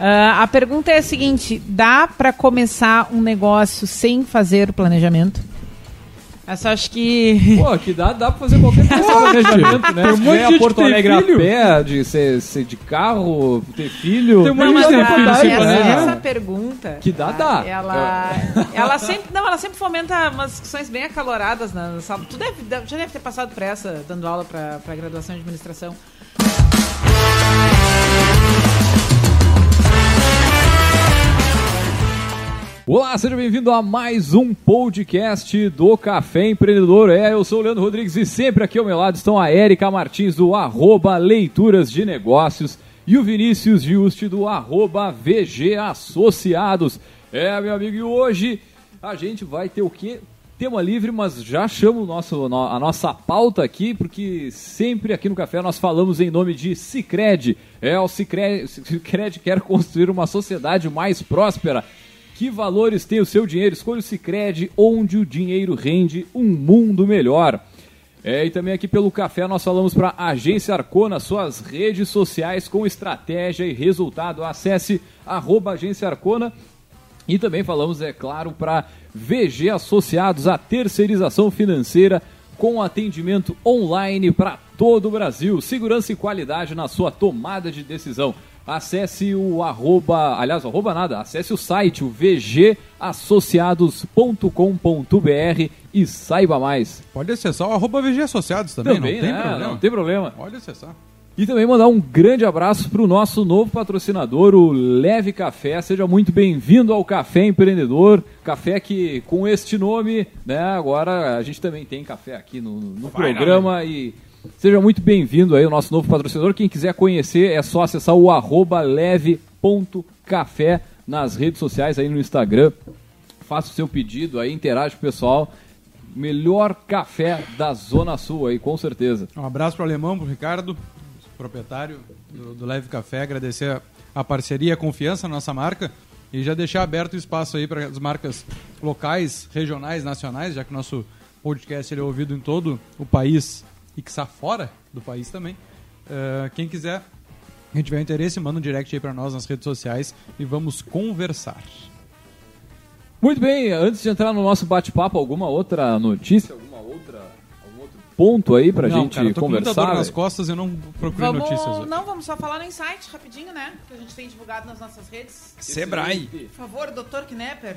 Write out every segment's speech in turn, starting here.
Uh, a pergunta é a seguinte: dá para começar um negócio sem fazer o planejamento? Essa acho que. Pô, que dá, dá pra fazer qualquer coisa planejamento, né? Tem um Se monte de a Porto Alegre tem a pé, de ser, ser de carro, ter filho. Tem um monte Não, de mas gente essa, essa pergunta. Que dá, tá, dá. Ela, ela sempre, não, ela sempre fomenta umas discussões bem acaloradas na, sala. Tu deve, já deve ter passado por essa, dando aula para a graduação de administração. Olá, seja bem-vindo a mais um podcast do Café Empreendedor. É, eu sou o Leandro Rodrigues e sempre aqui ao meu lado estão a Érica Martins do arroba Leituras de Negócios e o Vinícius Giusti do arroba VG Associados. É, meu amigo, e hoje a gente vai ter o quê? Tema livre, mas já chamo nosso, no- a nossa pauta aqui, porque sempre aqui no Café nós falamos em nome de Cicred. É, o Cicred, Cicred quer construir uma sociedade mais próspera. Que valores tem o seu dinheiro? Escolha o Cicred, onde o dinheiro rende um mundo melhor. É, e também aqui pelo café nós falamos para a Agência Arcona, suas redes sociais com estratégia e resultado. Acesse arroba Agência Arcona e também falamos, é claro, para VG Associados, a terceirização financeira com atendimento online para todo o Brasil. Segurança e qualidade na sua tomada de decisão. Acesse o arroba, aliás, o arroba nada, acesse o site, o vgassociados.com.br e saiba mais. Pode acessar o arroba VG Associados também, Também, não tem né? problema. Não tem problema. Pode acessar. E também mandar um grande abraço para o nosso novo patrocinador, o Leve Café. Seja muito bem-vindo ao Café Empreendedor. Café que, com este nome, né, agora a gente também tem café aqui no, no programa. E seja muito bem-vindo aí, o nosso novo patrocinador. Quem quiser conhecer, é só acessar o arroba leve.café nas redes sociais, aí no Instagram. Faça o seu pedido aí, interage com o pessoal. Melhor café da Zona Sul aí, com certeza. Um abraço pro Alemão, pro Ricardo, proprietário do, do Leve Café. Agradecer a, a parceria e a confiança na nossa marca. E já deixar aberto o espaço aí para as marcas locais, regionais, nacionais, já que nosso podcast ele é ouvido em todo o país e que está fora do país também. Eh, quem quiser, quem tiver interesse, manda um direct aí para nós nas redes sociais e vamos conversar. Muito bem, antes de entrar no nosso bate-papo, alguma outra notícia, alguma outra, algum outro ponto aí pra não, gente cara, eu tô com muita conversar? dor nas costas e eu não procurei Vamos, notícias hoje. não, vamos só falar no insight rapidinho, né? Que a gente tem divulgado nas nossas redes. Sebrae. Por favor, Dr. Knepper.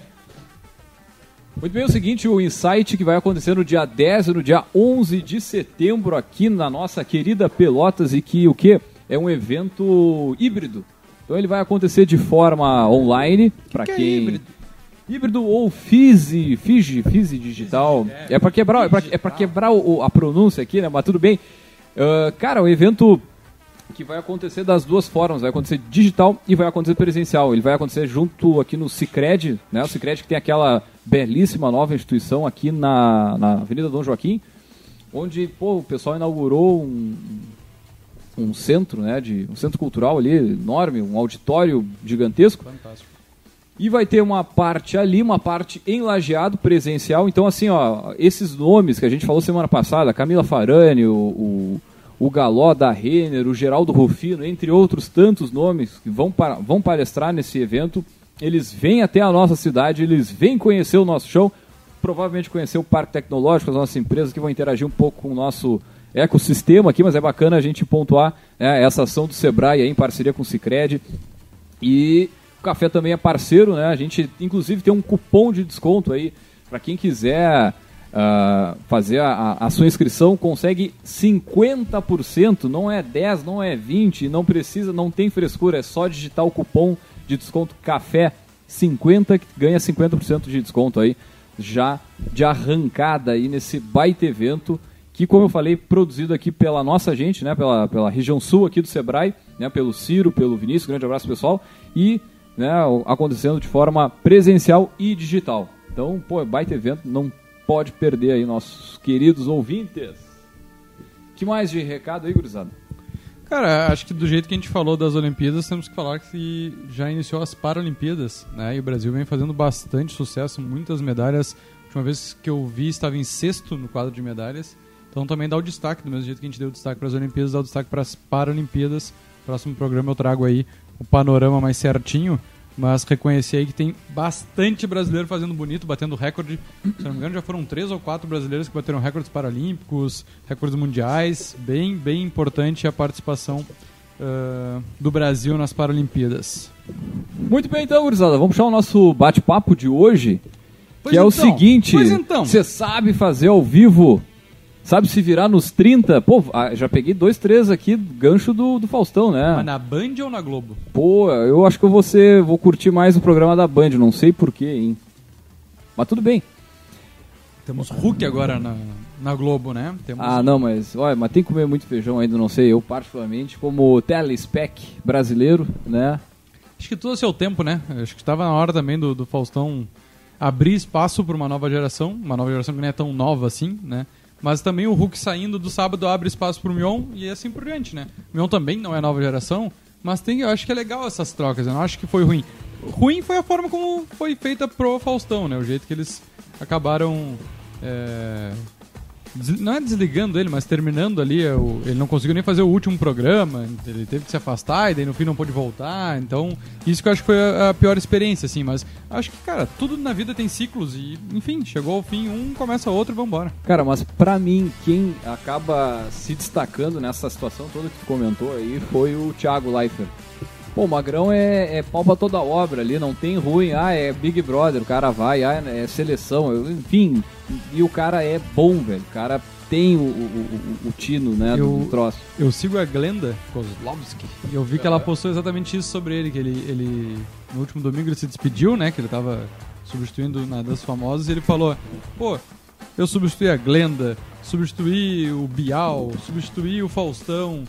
Muito bem, é o seguinte, o Insight que vai acontecer no dia 10 e no dia 11 de setembro aqui na nossa querida Pelotas e que o que? É um evento híbrido. Então ele vai acontecer de forma online, para que é quem... híbrido? Híbrido ou Fisi, Fiji, Fisi digital. É para quebrar, é pra, é quebrar o- a pronúncia aqui, né? Mas tudo bem. Ah, cara, o evento que vai acontecer das duas formas, vai acontecer digital e vai acontecer presencial. Ele vai acontecer junto aqui no Cicred, né? O Cicred que tem aquela belíssima nova instituição aqui na, na Avenida Dom Joaquim, onde pô, o pessoal inaugurou um, um centro, né? De, um centro cultural ali enorme, um auditório gigantesco. Fantástico. E vai ter uma parte ali, uma parte em lajeado presencial. Então, assim, ó, esses nomes que a gente falou semana passada, Camila Farani, o, o, o Galó da Renner, o Geraldo Rufino, entre outros tantos nomes que vão, para, vão palestrar nesse evento, eles vêm até a nossa cidade, eles vêm conhecer o nosso show, provavelmente conhecer o Parque Tecnológico, as nossas empresas que vão interagir um pouco com o nosso ecossistema aqui, mas é bacana a gente pontuar né, essa ação do Sebrae aí, em parceria com o Cicred. E o café também é parceiro, né? A gente inclusive tem um cupom de desconto aí para quem quiser ah, fazer a, a- sua inscrição, consegue 50%, não é 10, não é 20, não precisa, não tem frescura, é só digitar o cupom de desconto café 50 que ganha 50% de desconto aí já de arrancada aí nesse baita evento que, como eu falei, produzido aqui pela nossa gente, né, pela, pela região sul aqui do Sebrae, né, pelo Ciro, pelo Vinícius, grande abraço pessoal, e né, acontecendo de forma presencial e digital. Então, pô, baita evento, não pode perder aí nossos queridos ouvintes. que mais de recado aí, gurizada? Cara, acho que do jeito que a gente falou das Olimpíadas, temos que falar que já iniciou as Paralimpíadas, né? E o Brasil vem fazendo bastante sucesso, muitas medalhas. A última vez que eu vi estava em sexto no quadro de medalhas. Então também dá o destaque, do mesmo jeito que a gente deu o destaque para as Olimpíadas, dá o destaque para as Paralimpíadas. Próximo programa eu trago aí o panorama mais certinho, mas reconhecer aí que tem bastante brasileiro fazendo bonito, batendo recorde. Se não me engano, já foram três ou quatro brasileiros que bateram recordes paralímpicos, recordes mundiais. Bem, bem importante a participação uh, do Brasil nas Paralimpíadas. Muito bem, então, gurizada, vamos puxar o nosso bate-papo de hoje, Pois que é o então, seguinte: pois então. você sabe fazer ao vivo, sabe se virar nos 30? Pô, ah, já peguei dois, três aqui, gancho do, do Faustão, né? Mas na Band ou na Globo? Pô, eu acho que eu vou, ser, vou curtir mais o programa da Band, não sei porquê, hein? Mas tudo bem. Temos Hulk agora na, na Globo, né? Temos Ah, não, mas, olha, mas tem que comer muito feijão ainda, não sei. Eu, particularmente, como telespec brasileiro, né? Acho que tudo a seu tempo, né? Acho que estava na hora também do, do Faustão abrir espaço para uma nova geração, uma nova geração que não é tão nova assim, né? Mas também o Hulk saindo do sábado abre espaço para o Mion e assim por diante, né? O Mion também não é nova geração, mas tem, eu acho que é legal essas trocas, eu não acho que foi ruim. Ruim foi a forma como foi feita pro Faustão, né? O jeito que eles acabaram é, não é desligando ele, mas terminando ali, é, ele não conseguiu nem fazer o último programa, ele teve que se afastar e daí no fim não pôde voltar, então isso que eu acho que foi a, pior experiência, assim, mas acho que, cara, tudo na vida tem ciclos e, enfim, chegou ao fim, um começa outro e vambora. Cara, mas pra mim, quem acaba se destacando nessa situação toda que tu comentou aí foi o Thiago Leifert. Pô, o Magrão é, é pau pra toda obra ali, não tem ruim, ah, é Big Brother, o cara vai, ah, é seleção, enfim, e o cara é bom, velho, o cara tem o, o, o- o tino, né, do- Eu- do troço. Eu sigo a Glenda Kozlovski e eu vi que ela postou exatamente isso sobre ele, que ele, ele no último domingo ele se despediu, né, que ele tava substituindo na das famosas e ele falou, pô, eu substituí a Glenda, substituí o Bial, substituí o Faustão,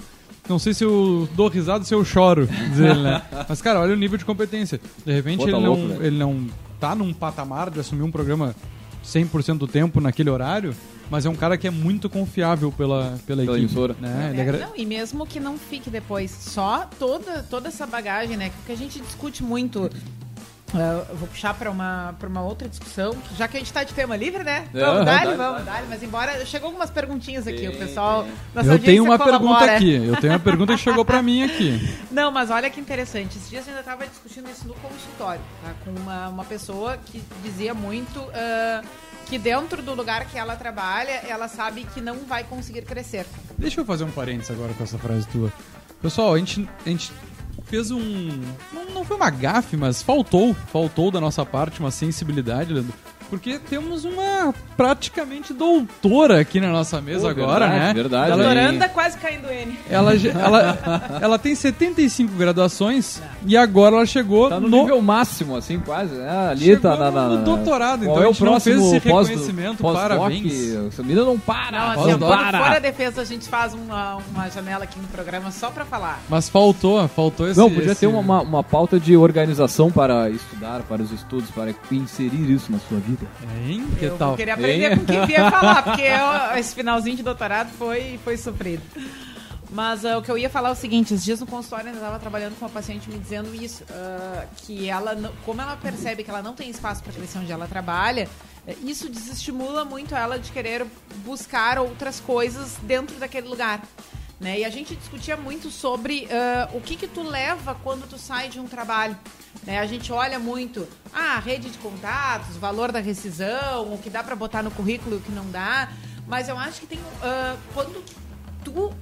não sei se eu dou risada ou se eu choro, diz ele, né? Mas, cara, olha o nível de competência. De repente Pô, tá ele, louco, não, ele não tá num patamar de assumir um programa 100% do tempo naquele horário, mas é um cara que é muito confiável pela, pela, Pela equipe. emissora. Né? É, é não, e mesmo que não fique depois, só toda, toda essa bagagem, né? Que a gente discute muito. Ah, eu vou puxar para uma, pra uma outra discussão, já que a gente tá de tema livre, né? É, Vamos, dá, dá. vamos, dá. Mas embora. Chegou algumas perguntinhas aqui, o pessoal. Eu tenho uma pergunta colabora. aqui. Eu tenho uma pergunta que chegou pra mim aqui. Não, mas olha que interessante. Esses dias eu ainda estava discutindo isso no consultório, tá? Com uma, uma pessoa que dizia muito ah, que dentro do lugar que ela trabalha, ela sabe que não vai conseguir crescer. Deixa eu fazer um parênteses agora com essa frase tua. Pessoal, a gente, a gente fez um. Não, foi uma gafe, mas faltou. Faltou da nossa parte uma sensibilidade, Leandro. Porque temos uma praticamente doutora aqui na nossa mesa Pô, agora, verdade, né? verdade. Ela? Doutoranda quase caindo N. ela, ela, ela tem 75 graduações e agora ela chegou Tá no, no, nível máximo, assim, quase, né? Ali Chegou tá na, na, no doutorado, Qual então é a o gente não próximo fez esse pós- reconhecimento, pós-doc? parabéns. Essa menina não para, Não, não, assim, para. for a defesa, a gente faz uma, uma janela aqui no programa só pra falar. Mas faltou, faltou esse. Não, podia esse- ter uma, uma pauta de organização para estudar, para os estudos, para inserir isso na sua vida. Hein? Que eu tal? queria aprender Hein? com quem vinha falar, porque eu- esse finalzinho de doutorado foi, foi sofrido. Mas ah, o que eu ia falar é o seguinte, esses dias no consultório eu ainda estava trabalhando com uma paciente me dizendo isso, ah, que ela, como ela percebe que ela não tem espaço para crescer onde ela trabalha, eh, isso desestimula muito ela de querer buscar outras coisas dentro daquele lugar. Né? E a gente discutia muito sobre ah, o que que tu leva quando tu sai de um trabalho. Né? A gente olha muito ah, rede de contatos, valor da rescisão, o que dá para botar no currículo e o que não dá. Mas eu acho que tem ah, quando tu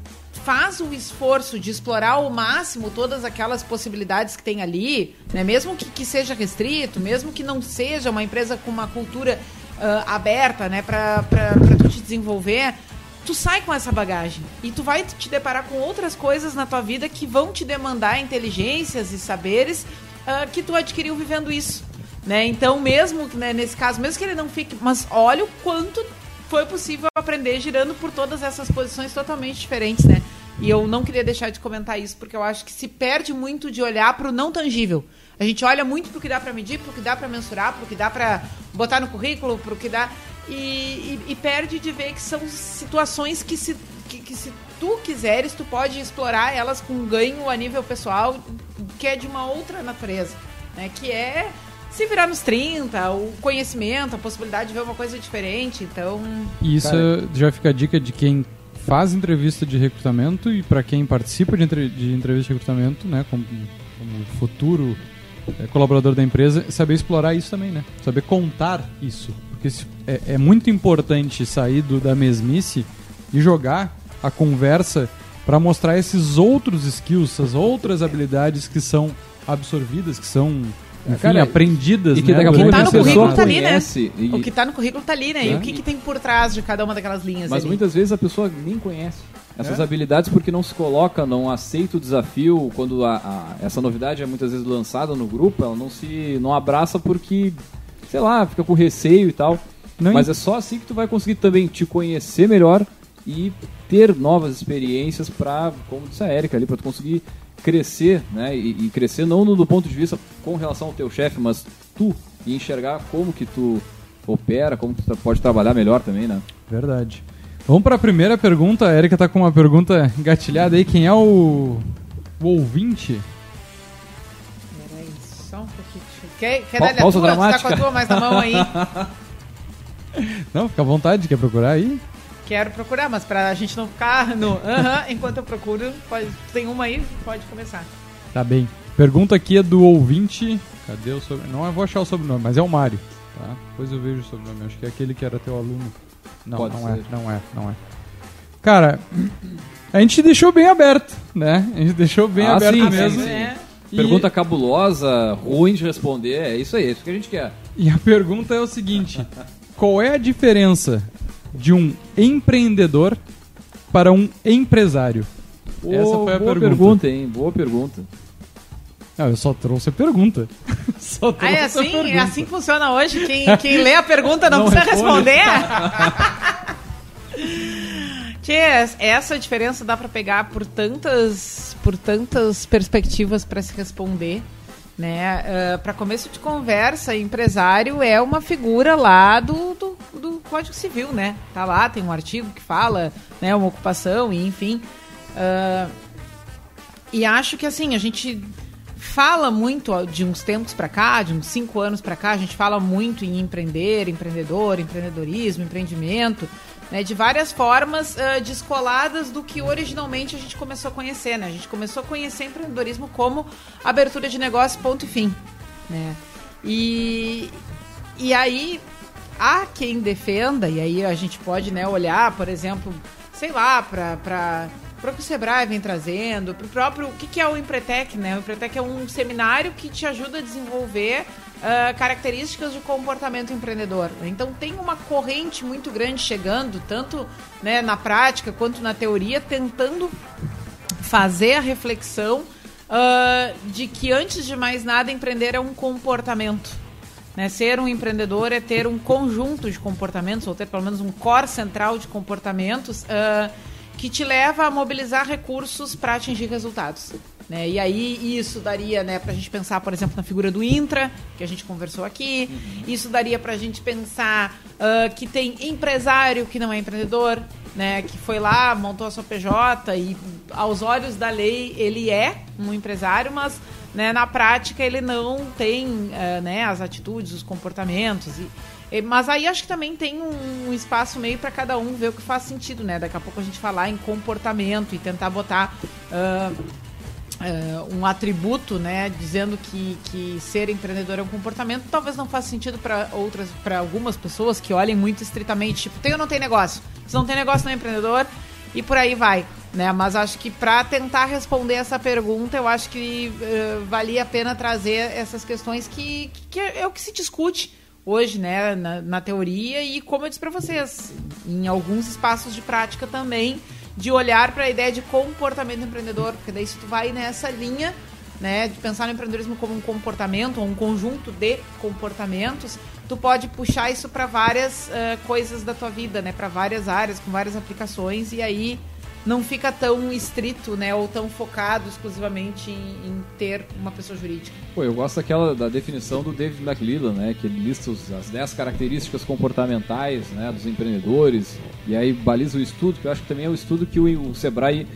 faz o esforço de explorar ao máximo todas aquelas possibilidades que tem ali, né? mesmo que, que seja restrito, mesmo que não seja uma empresa com uma cultura ah, aberta né? para tu te desenvolver, tu sai com essa bagagem e tu vai te deparar com outras coisas na tua vida que vão te demandar inteligências e saberes ah, que tu adquiriu vivendo isso. Né? Então, mesmo né, nesse caso, mesmo que ele não fique, mas olha o quanto foi possível aprender girando por todas essas posições totalmente diferentes, né? E eu não queria deixar de comentar isso, porque eu acho que se perde muito de olhar para o não tangível. A gente olha muito para o que dá para medir, para o que dá para mensurar, para o que dá para botar no currículo, para o que dá. E, e- e perde de ver que são situações que se, que, que se tu quiseres, tu pode explorar elas com ganho a nível pessoal, que é de uma outra natureza, né? Que é se virar nos 30, o conhecimento, a possibilidade de ver uma coisa diferente. Então, E isso Cara. já fica a dica de quem faz entrevista de recrutamento e para quem participa de, entre- de entrevista de recrutamento, né, como como futuro é, colaborador da empresa, saber explorar isso também, né? Saber contar isso. Porque é, é muito importante sair do, da mesmice e jogar a conversa para mostrar esses outros skills, essas outras habilidades que são absorvidas, que são enfim, Cara, aprendidas, e que né? A pouco tá no currículo tá ali, né? E... O que está no currículo tá ali, né? E o que, que tem por trás de cada uma daquelas linhas Mas ali? muitas vezes a pessoa nem conhece essas é? habilidades porque não se coloca, não aceita o desafio quando a, a, essa novidade é muitas vezes lançada no grupo, ela não se não abraça porque, sei lá, fica com receio e tal. Não Mas é só assim que tu vai conseguir também te conhecer melhor e ter novas experiências para, como disse a Erika ali, para tu conseguir crescer, né? E, e, crescer não do ponto de vista com relação ao teu chefe, mas tu e enxergar como que tu opera, como tu pode trabalhar melhor também, né? Verdade. Vamos para a primeira pergunta. A Erika tá com uma pergunta engatilhada aí. Quem é o, o ouvinte? Quer, quer dar tua? dramática. Tá com a tua mais na mão aí. Não, fica à vontade. Quer procurar aí? Quero procurar, mas para a gente não ficar no... Uh -huh, enquanto eu procuro, pode, tem uma aí, pode começar. Tá bem. Pergunta aqui é do ouvinte... Cadê o sobrenome? Não, eu vou achar o sobrenome, mas é o Mário. Tá? Depois eu vejo o sobrenome. Acho que é aquele que era teu aluno. Não, Pode não é, ser. é, não é, não é. Cara, a gente deixou bem aberto, né? A gente deixou bem ah, aberto sim, mesmo. Sim, sim. É. Pergunta cabulosa, ruim de responder, é isso aí, é isso que a gente quer. E a pergunta é o seguinte: qual é a diferença de um empreendedor para um empresário? Oh, Essa foi a boa pergunta. pergunta, hein? Boa pergunta. Ah, eu só trouxe a pergunta. só trouxe ah, é assim, pergunta. é assim que funciona hoje? Quem, quem lê a pergunta não, não precisa responde. responder? Tia, essa diferença dá para pegar por tantas, por tantas perspectivas para se responder. Né? Uh, ah, para começo de conversa, empresário é uma figura lá do, do, do, Código Civil, né? Tá lá, tem um artigo que fala, né, uma ocupação e enfim. Uh, e acho que assim, a gente fala muito de uns tempos para cá, de uns cinco anos para cá, a gente fala muito em empreender, empreendedor, empreendedorismo, empreendimento, né, de várias formas uh, descoladas do que originalmente a gente começou a conhecer, né? A gente começou a conhecer empreendedorismo como abertura de negócio, ponto e fim, né? E, e aí há quem defenda, e aí a gente pode né, olhar, por exemplo, sei lá, para o que o Sebrae vem trazendo, para o próprio. O que, que é o Empretec, né? O Empretec é um seminário que te ajuda a desenvolver uh, características de comportamento empreendedor. Então tem uma corrente muito grande chegando, tanto né, na prática quanto na teoria, tentando fazer a reflexão uh, de que, antes de mais nada, empreender é um comportamento. Né? Ser um empreendedor é ter um conjunto de comportamentos, ou ter pelo menos um core central de comportamentos. Uh, que te leva a mobilizar recursos para atingir resultados. Né? E aí isso daria né, para a gente pensar, por exemplo, na figura do intra, que a gente conversou aqui. Uhum. Isso daria para a gente pensar uh, que tem empresário que não é empreendedor, né, que foi lá, montou a sua PJ e, aos olhos da lei, ele é um empresário, mas né, na prática ele não tem uh, né, as atitudes, os comportamentos. E, mas aí acho que também tem um espaço meio para cada um ver o que faz sentido, né? Daqui a pouco a gente falar em comportamento e tentar botar uh, uh, um atributo, né? Dizendo que, que ser empreendedor é um comportamento, talvez não faça sentido para outras, para algumas pessoas que olhem muito estritamente, tipo, tem ou não tem negócio? Se não tem negócio, não é empreendedor e por aí vai. Né? Mas acho que para tentar responder essa pergunta, eu acho que uh, valia a pena trazer essas questões que, que é o que se discute hoje, né, na, na teoria e como eu disse para vocês, em alguns espaços de prática também, de olhar para a ideia de comportamento empreendedor, porque daí se tu vai nessa linha, né, de pensar no empreendedorismo como um comportamento ou um conjunto de comportamentos, tu pode puxar isso para várias uh, coisas da tua vida, né, para várias áreas, com várias aplicações e aí não fica tão estrito, né, ou tão focado exclusivamente em, em, ter uma pessoa jurídica. Pô, eu gosto daquela da definição do David McLellan, né, que ele lista os, as 10 características comportamentais, né, dos empreendedores, e aí baliza o estudo, que eu acho que também é o estudo que o, o Sebrae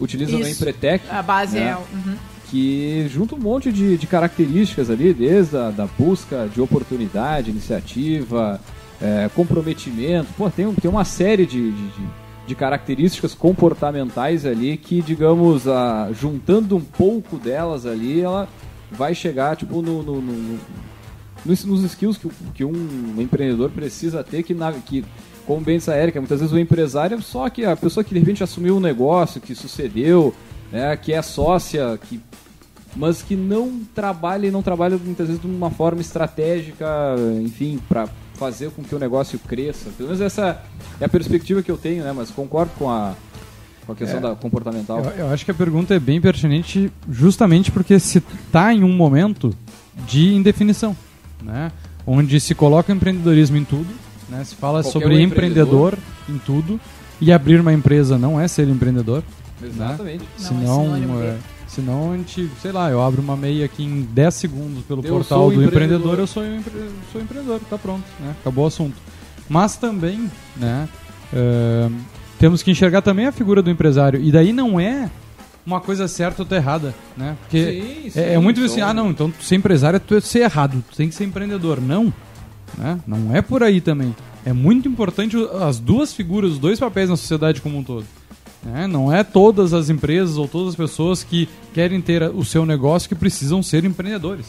utiliza Isso. no Empretec. A base né, é... Uhum. Que junta um monte de, de características ali, desde a da busca de oportunidade, iniciativa, é, comprometimento. Pô, tem, tem uma série de, de, de de características comportamentais ali que, digamos, a, juntando um pouco delas ali, ela vai chegar tipo no, no, no, nos, skills que, que, um empreendedor precisa ter que, na, que como bem disse a Erika, muitas vezes o empresário é só que a pessoa que de repente assumiu um negócio, que sucedeu, né, que é sócia, que mas que não trabalha e não trabalha muitas vezes de uma forma estratégica, enfim, para fazer com que o negócio cresça. Pelo menos essa é a perspectiva que eu tenho, né? Mas concordo com a, com a questão é, da comportamental. Eu, eu, acho que a pergunta é bem pertinente justamente porque se está em um momento de indefinição, né? Onde se coloca empreendedorismo em tudo, né? Se fala Qualquer sobre um empreendedor. empreendedor em tudo e abrir uma empresa não é ser empreendedor. Né? Exatamente. Né? Senão, é, senão a gente, sei lá, eu abro uma MEI aqui em 10 segundos pelo eu portal do empreendedor, empreendedor eu sou, empre sou empreendedor, tá pronto, né? Acabou o assunto. Mas também, né? Uh, temos que enxergar também a figura do empresário. E daí não é uma coisa certa ou tá errada, né? Porque sim, sim, é, é, muito assim, ah não, então ser empresário é ser errado, tu tem que ser empreendedor. Não, né? Não é por aí também. É muito importante as duas figuras, os dois papéis na sociedade como um todo. Né? Não é todas as empresas ou todas as pessoas que querem ter o seu negócio que precisam ser empreendedores.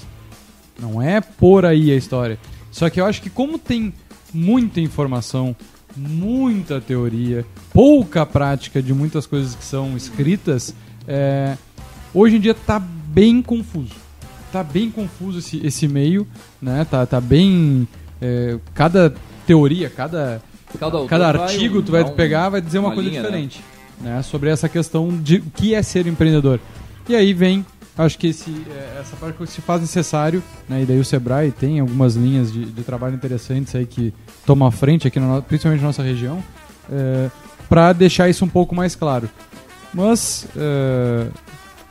Não é por aí a história. Só que eu acho que como tem muita informação, muita teoria, pouca prática de muitas coisas que são escritas, é, hoje em dia está bem confuso. Está bem confuso esse, esse meio, né? Tá, tá bem... É, cada teoria, cada, cada, cada artigo tu vai pegar vai dizer uma, uma coisa linha, né? diferente. Né? Né? Sobre essa questão de o que é ser empreendedor. E aí vem acho que esse, é, essa parte que se faz necessário, né? E daí o Sebrae tem algumas linhas de, de trabalho interessantes aí que tomam a frente aqui, principalmente na nossa região, é, para deixar isso um pouco mais claro. Mas é,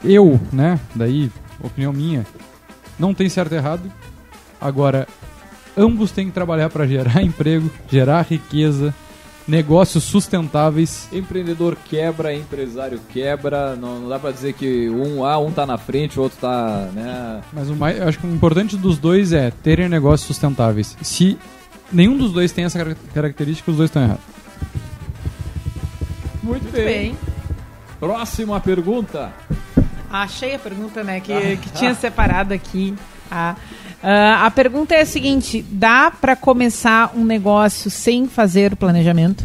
eu, né? Daí, opinião minha, não tem certo e errado. Agora, ambos têm que trabalhar para gerar emprego, gerar riqueza, negócios sustentáveis. Empreendedor quebra, empresário quebra. Não, não dá para dizer que um ah, um tá na frente, o outro tá, né? Mas o mais, eu acho que o importante dos dois é terem negócios sustentáveis. Se nenhum dos dois tem essa característica, os dois estão errados. Muito, Muito bem. bem. Próxima pergunta. Achei a pergunta, né, que, ah, que tinha separado aqui. Ah. Uh, a pergunta é a seguinte: dá para começar um negócio sem fazer o planejamento?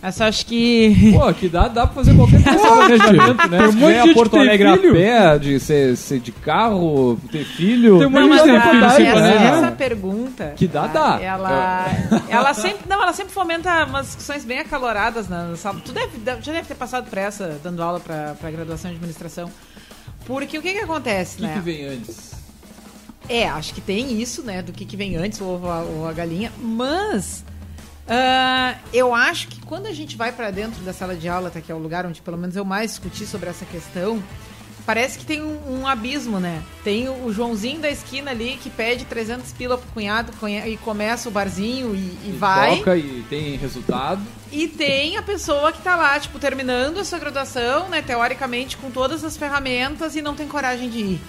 Essa acho que. Pô, que dá, dá pra fazer qualquer coisa planejamento, né? Tem um monte de Porto Alegre a pé, de ser, ser, de carro, ter filho. Tem um monte de filho, essa, né? essa pergunta. Que dá, dá. Ela, ela sempre. Não, ela sempre fomenta umas discussões bem acaloradas na sala. Tu deve, já deve ter passado por essa, dando aula pra, pra graduação de administração. Porque o que que acontece, o que né? O que vem antes? É, acho que tem isso, né? Do que, que vem antes, o ovo ou a galinha. Mas uh, eu acho que quando a gente vai para dentro da sala de aula, tá, que é o lugar onde pelo menos eu mais discuti sobre essa questão, parece que tem um, um abismo, né? Tem o, o, Joãozinho da esquina ali que pede 300 pila pro cunhado e começa o barzinho e, e, e vai. Toca e tem resultado. E tem a pessoa que tá lá, tipo, terminando a sua graduação, né? Teoricamente, com todas as ferramentas e não tem coragem de ir.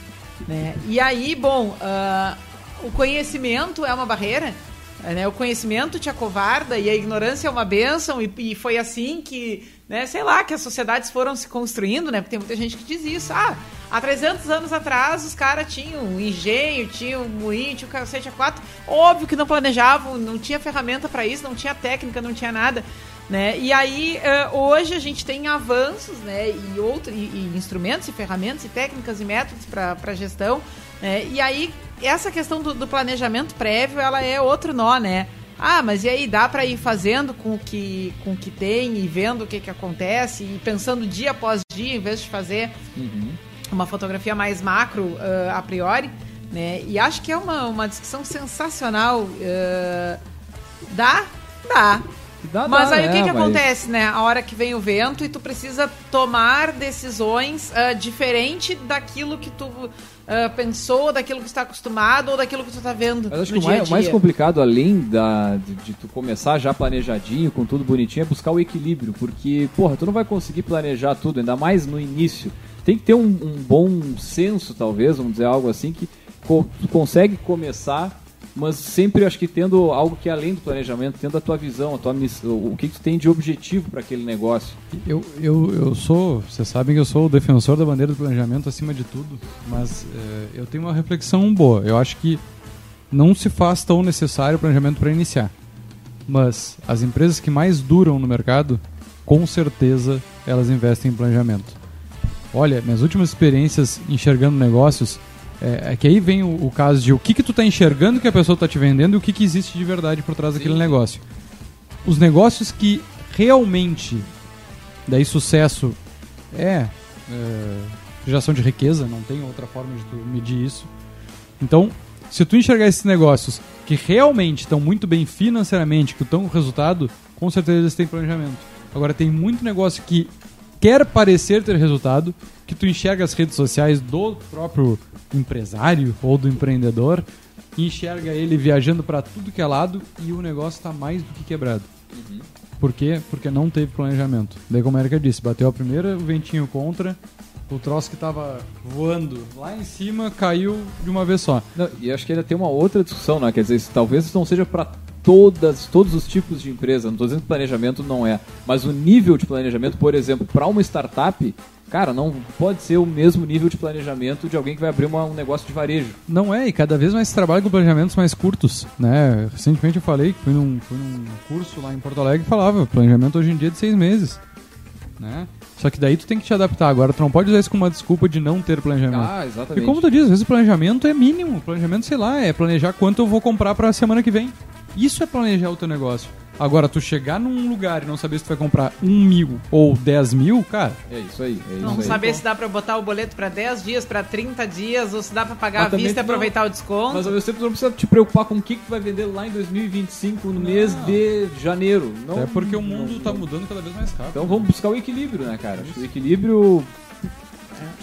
Né? E aí, bom, uh, o conhecimento é uma barreira. Né? O conhecimento te acovarda e a ignorância é uma benção. E, e, foi assim que, né, sei lá, que as sociedades foram se construindo, né? Porque tem muita gente que diz isso. Ah, há 300 anos atrás os caras tinham um engenho, tinham um moinho, tinham um cacete a quatro. Óbvio que não planejavam, não tinha ferramenta para isso, não tinha técnica, não tinha nada. Né? E aí, uh, hoje a gente tem avanços né? e, outro, e, e instrumentos, e ferramentas, e técnicas e métodos para gestão. Né? E aí, essa questão do, do, planejamento prévio, ela é outro nó, né? Ah, mas e aí, dá para ir fazendo com o que, com o que tem e vendo o que, que acontece e pensando dia após dia, em vez de fazer uhum. uma fotografia mais macro uh, a priori, né? E acho que é uma, uma discussão sensacional. Uh, dá? Dá. Dá, mas dá, aí o que, é, que mas... acontece, né? A hora que vem o vento e tu precisa tomar decisões uh, diferente daquilo que tu uh, pensou, daquilo que está acostumado ou daquilo que tu está vendo. Mas acho que o mais, mais, complicado, além da, de, de, tu começar já planejadinho, com tudo bonitinho, é buscar o equilíbrio. Porque, porra, tu não vai conseguir planejar tudo, ainda mais no início. Tem que ter um, um bom senso, talvez, vamos dizer algo assim, que co tu consegue começar mas sempre acho que tendo algo que é além do planejamento, tendo a tua visão, a tua missão, o que, que tu tem de objetivo para aquele negócio. Eu, eu, eu sou, vocês sabem que eu sou o defensor da bandeira do planejamento acima de tudo, mas é, eu tenho uma reflexão boa. Eu acho que não se faz tão necessário o planejamento para iniciar. Mas as empresas que mais duram no mercado, com certeza elas investem em planejamento. Olha, minhas últimas experiências enxergando negócios, é, é que aí vem o, o, caso de o que, que tu está enxergando que a pessoa está te vendendo e o que, que existe de verdade por trás Sim. daquele negócio. Os negócios que realmente daí sucesso é, é geração de riqueza, não tem outra forma de tu medir isso. Então, se tu enxergar esses negócios que realmente estão muito bem financeiramente, que estão com resultado, com certeza eles têm planejamento. Agora tem muito negócio que quer parecer ter resultado, que tu enxerga as redes sociais do próprio empresário ou do empreendedor, enxerga ele viajando para tudo que é lado e o negócio está mais do que quebrado. Uhum. Por quê? Porque não teve planejamento. Daí, como a Erika disse, bateu a primeira, o ventinho contra, o troço que estava voando lá em cima caiu de uma vez só. Não, e acho que ainda tem uma outra discussão, né? Quer dizer, talvez não seja para todas, todos os tipos de empresa. Não estou dizendo que planejamento não é, mas o nível de planejamento, por exemplo, para uma startup, cara, não pode ser o mesmo nível de planejamento de alguém que vai abrir uma, um negócio de varejo. Não é, e cada vez mais se trabalha com planejamentos mais curtos, né? Recentemente eu falei que fui num, fui num curso lá em Porto Alegre e falava, planejamento hoje em dia é de seis meses, né? Só que daí tu tem que te adaptar. Agora, tu não pode usar isso como uma desculpa de não ter planejamento. Ah, exatamente. E como tu diz, às vezes o planejamento é mínimo. O planejamento, sei lá, é planejar quanto eu vou comprar pra semana que vem. Isso é planejar o teu negócio. Agora, tu chegar num lugar e não saber se tu vai comprar um mil ou dez mil, cara. É isso aí. É isso não aí. saber se dá pra botar o boleto pra 10 dias, pra 30 dias, ou se dá pra pagar à vista e aproveitar o desconto. Mas ao mesmo tempo, tu não precisa te preocupar com o que, que tu vai vender lá em 2025, no não. mês de janeiro. Não, é porque o mundo não, tá mudando cada vez mais rápido. Então vamos buscar o equilíbrio, né, cara? O equilíbrio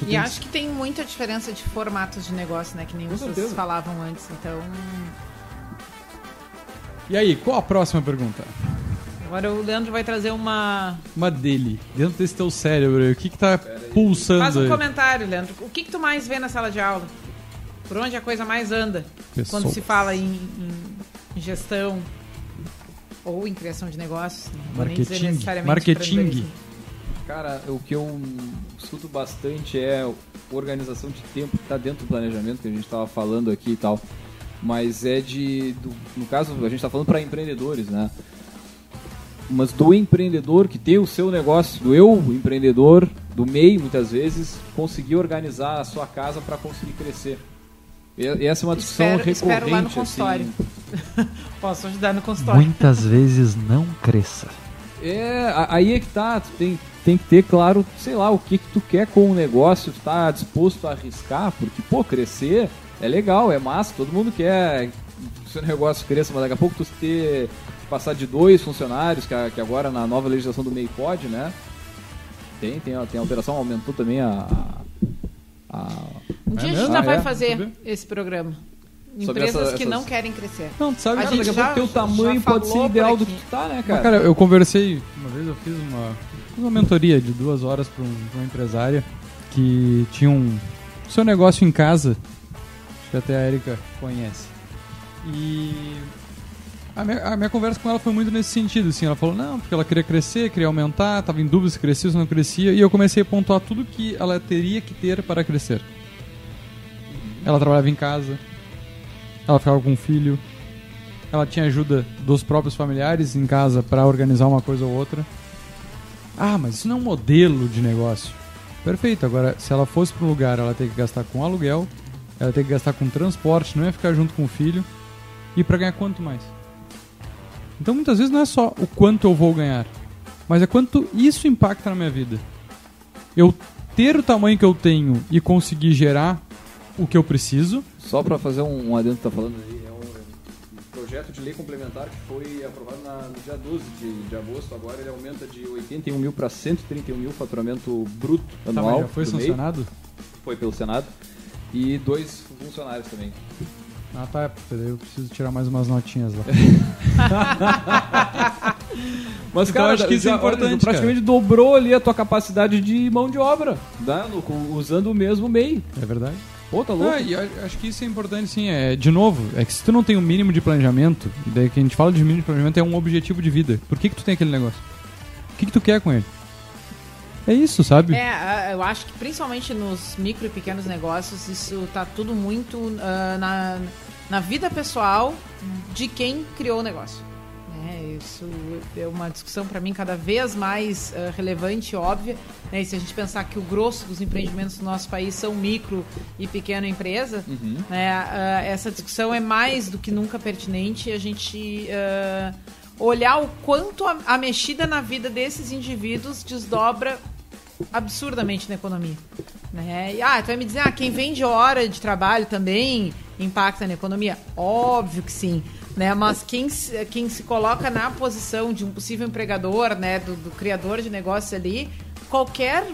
é. E acho que tem muita diferença de formatos de negócio, né? Que nem vocês falavam antes. Então, e aí, qual a próxima pergunta? Agora o Leandro vai trazer uma. Uma dele. Dentro desse teu cérebro, o que que tá pulsando Faz um aí? comentário, Leandro. O que que tu mais vê na sala de aula? Por onde a coisa mais anda? Pessoas. Quando se fala em, em, gestão ou em criação de negócios. Não Marketing. Marketing. Cara, o que eu escuto bastante é organização de tempo que está dentro do planejamento que a gente estava falando aqui e tal mas é de. Do, no caso, a gente está falando para empreendedores, né? Mas do empreendedor que tem o seu negócio, do eu, empreendedor, do MEI, muitas vezes, conseguir organizar a sua casa para conseguir crescer. E essa é uma discussão espero, recorrente. Espero lá no assim. consultório. Assim. Posso ajudar no consultório. Muitas vezes não cresça. É, aí é que tá, tu tem, tem que ter claro, sei lá, o que, que tu quer com o negócio, tu tá disposto a arriscar, porque, pô, crescer é legal, é massa, todo mundo quer que o seu negócio cresça, mas daqui a pouco tu ter passar de dois funcionários, que, que agora na nova legislação do MEI pode, né? Tem, tem, tem alteração, aumentou também a. a um dia é a gente já ah, vai é? fazer esse programa. Empresas essa, que essas... não querem crescer. Não, tu sabe, a cara, daqui a pouco teu tamanho pode ser ideal do que tu tá, né, cara? Mas, cara, eu conversei, uma vez eu fiz uma, uma mentoria de duas horas para um, uma empresária que tinha um seu negócio em casa que até a Erika conhece. E a minha, a minha, conversa com ela foi muito nesse sentido, assim, ela falou, não, porque ela queria crescer, queria aumentar, estava em dúvida se crescia ou se não crescia, e eu comecei a pontuar tudo que ela teria que ter para crescer. Ela trabalhava em casa, ela ficava com um filho, ela tinha ajuda dos próprios familiares em casa para organizar uma coisa ou outra. Ah, mas isso não é um modelo de negócio. Perfeito, agora se ela fosse para um lugar, ela tem que gastar com aluguel, ela tem que gastar com transporte, não é ficar junto com o filho. E para ganhar quanto mais? Então muitas vezes não é só o quanto eu vou ganhar, mas é quanto isso impacta na minha vida. Eu ter o tamanho que eu tenho e conseguir gerar o que eu preciso. Só para fazer um, um adendo que tá falando aí, é um projeto de lei complementar que foi aprovado na, no dia 12 de, de agosto. Agora ele aumenta de 81 mil para 131 mil faturamento bruto anual. Tá, mas já foi sancionado? Foi pelo Senado e dois funcionários também. Ah tá, eu preciso tirar mais umas notinhas lá. Mas, então, cara, acho que isso é já, é importante. Praticamente cara. dobrou ali a tua capacidade de mão de obra, né? usando o mesmo MEI. É verdade. Pô, tá louco. Ah, e acho que isso é importante, sim. É, de novo, é que se tu não tem um mínimo de planejamento, e daí que a gente fala de mínimo de planejamento, é um objetivo de vida. Por que, que tu tem aquele negócio? O que, que tu quer com ele? É isso, sabe? É, eu acho que principalmente nos micro e pequenos negócios, isso tá tudo muito ah, na, na vida pessoal de quem criou o negócio. né? isso é uma discussão para mim cada vez mais ah, relevante e óbvia. né? E se a gente pensar que o grosso dos empreendimentos do nosso país são micro e pequena empresa, né, ah, essa discussão é mais do que nunca pertinente. A gente ah, olhar o quanto a, a mexida na vida desses indivíduos desdobra absurdamente na economia. Né? E, ah, tu vai me dizer, ah, quem vende hora de trabalho também impacta na economia? Óbvio que sim. Né? Mas quem, se- quem se coloca na posição de um possível empregador, né, do, do criador de negócio ali, qualquer